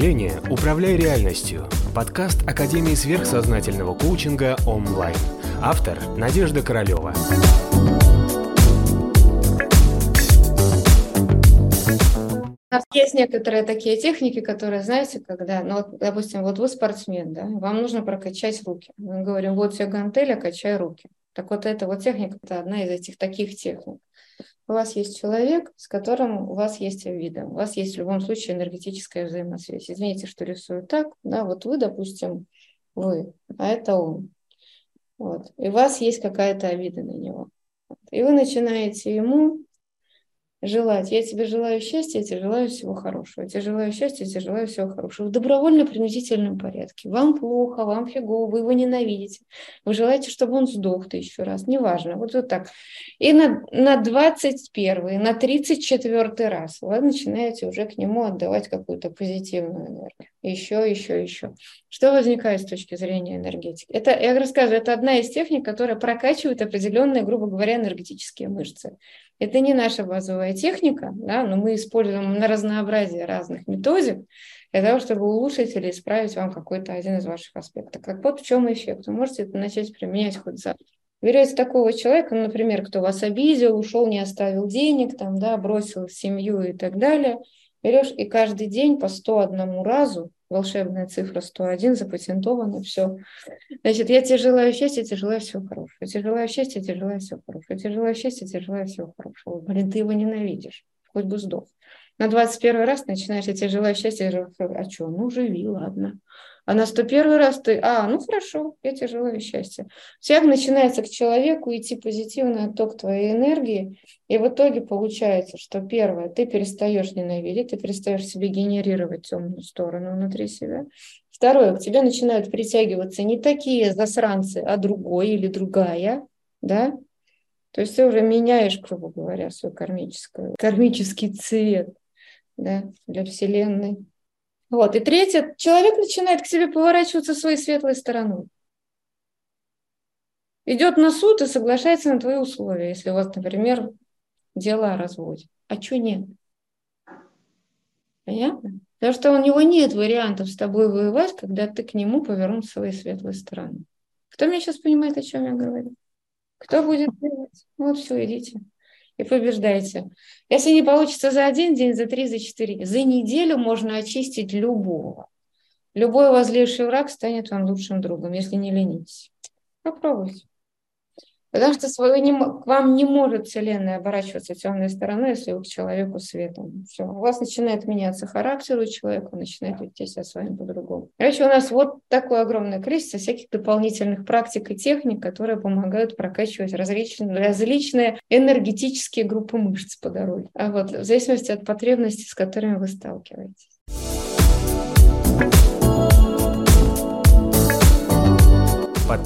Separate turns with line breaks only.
мышления «Управляй реальностью» – подкаст Академии сверхсознательного коучинга онлайн. Автор – Надежда Королева.
Есть некоторые такие техники, которые, знаете, когда, ну, вот, допустим, вот вы спортсмен, да, вам нужно прокачать руки. Мы говорим, вот все гантели, качай руки. Так вот эта вот техника, это одна из этих таких техник. У вас есть человек, с которым у вас есть виды. У вас есть в любом случае энергетическая взаимосвязь. Извините, что рисую так. Да, вот вы, допустим, вы, а это он. Вот. И у вас есть какая-то обида на него. И вы начинаете ему желать. Я тебе желаю счастья, я тебе желаю всего хорошего. Я тебе желаю счастья, я тебе желаю всего хорошего. В добровольно-принудительном порядке. Вам плохо, вам фигово, вы его ненавидите. Вы желаете, чтобы он сдох тысячу раз. Неважно. Вот, вот так. И на, на 21 на 34 раз вы начинаете уже к нему отдавать какую-то позитивную энергию. Еще, еще, еще. Что возникает с точки зрения энергетики? Это, я рассказываю, это одна из техник, которая прокачивает определенные, грубо говоря, энергетические мышцы. Это не наша базовая техника, да, но мы используем на разнообразие разных методик для того, чтобы улучшить или исправить вам какой-то один из ваших аспектов. Как вот в чем эффект. Вы можете это начать применять хоть завтра. Берете такого человека, например, кто вас обидел, ушел, не оставил денег, там, да, бросил семью и так далее. Берешь и каждый день по 101 разу волшебная цифра 101, запатентовано, все. Значит, я тебе желаю счастья, тебе желаю всего хорошего. Я тебе желаю счастья, тебе желаю всего хорошего. Я тебе желаю счастья, тебе желаю всего хорошего. Блин, ты его ненавидишь, хоть бы сдох. На 21 раз начинаешь, я тебе желаю счастья, а что, ну живи, ладно. А на 101 раз ты, а, ну хорошо, я тебе желаю счастья. Всяк начинается к человеку идти позитивный отток твоей энергии, и в итоге получается, что первое, ты перестаешь ненавидеть, ты перестаешь себе генерировать темную сторону внутри себя. Второе, к тебе начинают притягиваться не такие засранцы, а другой или другая, да, то есть ты уже меняешь, грубо говоря, свой кармический, кармический цвет да, для Вселенной. Вот. И третье, человек начинает к себе поворачиваться своей светлой стороной. Идет на суд и соглашается на твои условия, если у вас, например, дело о разводе. А что нет? Понятно? Потому что у него нет вариантов с тобой воевать, когда ты к нему повернул своей светлой стороны. Кто меня сейчас понимает, о чем я говорю? Кто будет делать? Вот все, идите и побеждаете. Если не получится за один день, за три, за четыре, за неделю можно очистить любого. Любой возлезший враг станет вам лучшим другом, если не ленитесь. Попробуйте. Потому что свою не, к вам не может Вселенная оборачиваться темной стороной, если вы к человеку светом. Все. У вас начинает меняться характер у человека, начинает вести себя с вами по-другому. Короче, у нас вот такое огромное количество всяких дополнительных практик и техник, которые помогают прокачивать различные, различные энергетические группы мышц по дороге. А вот в зависимости от потребностей, с которыми вы сталкиваетесь.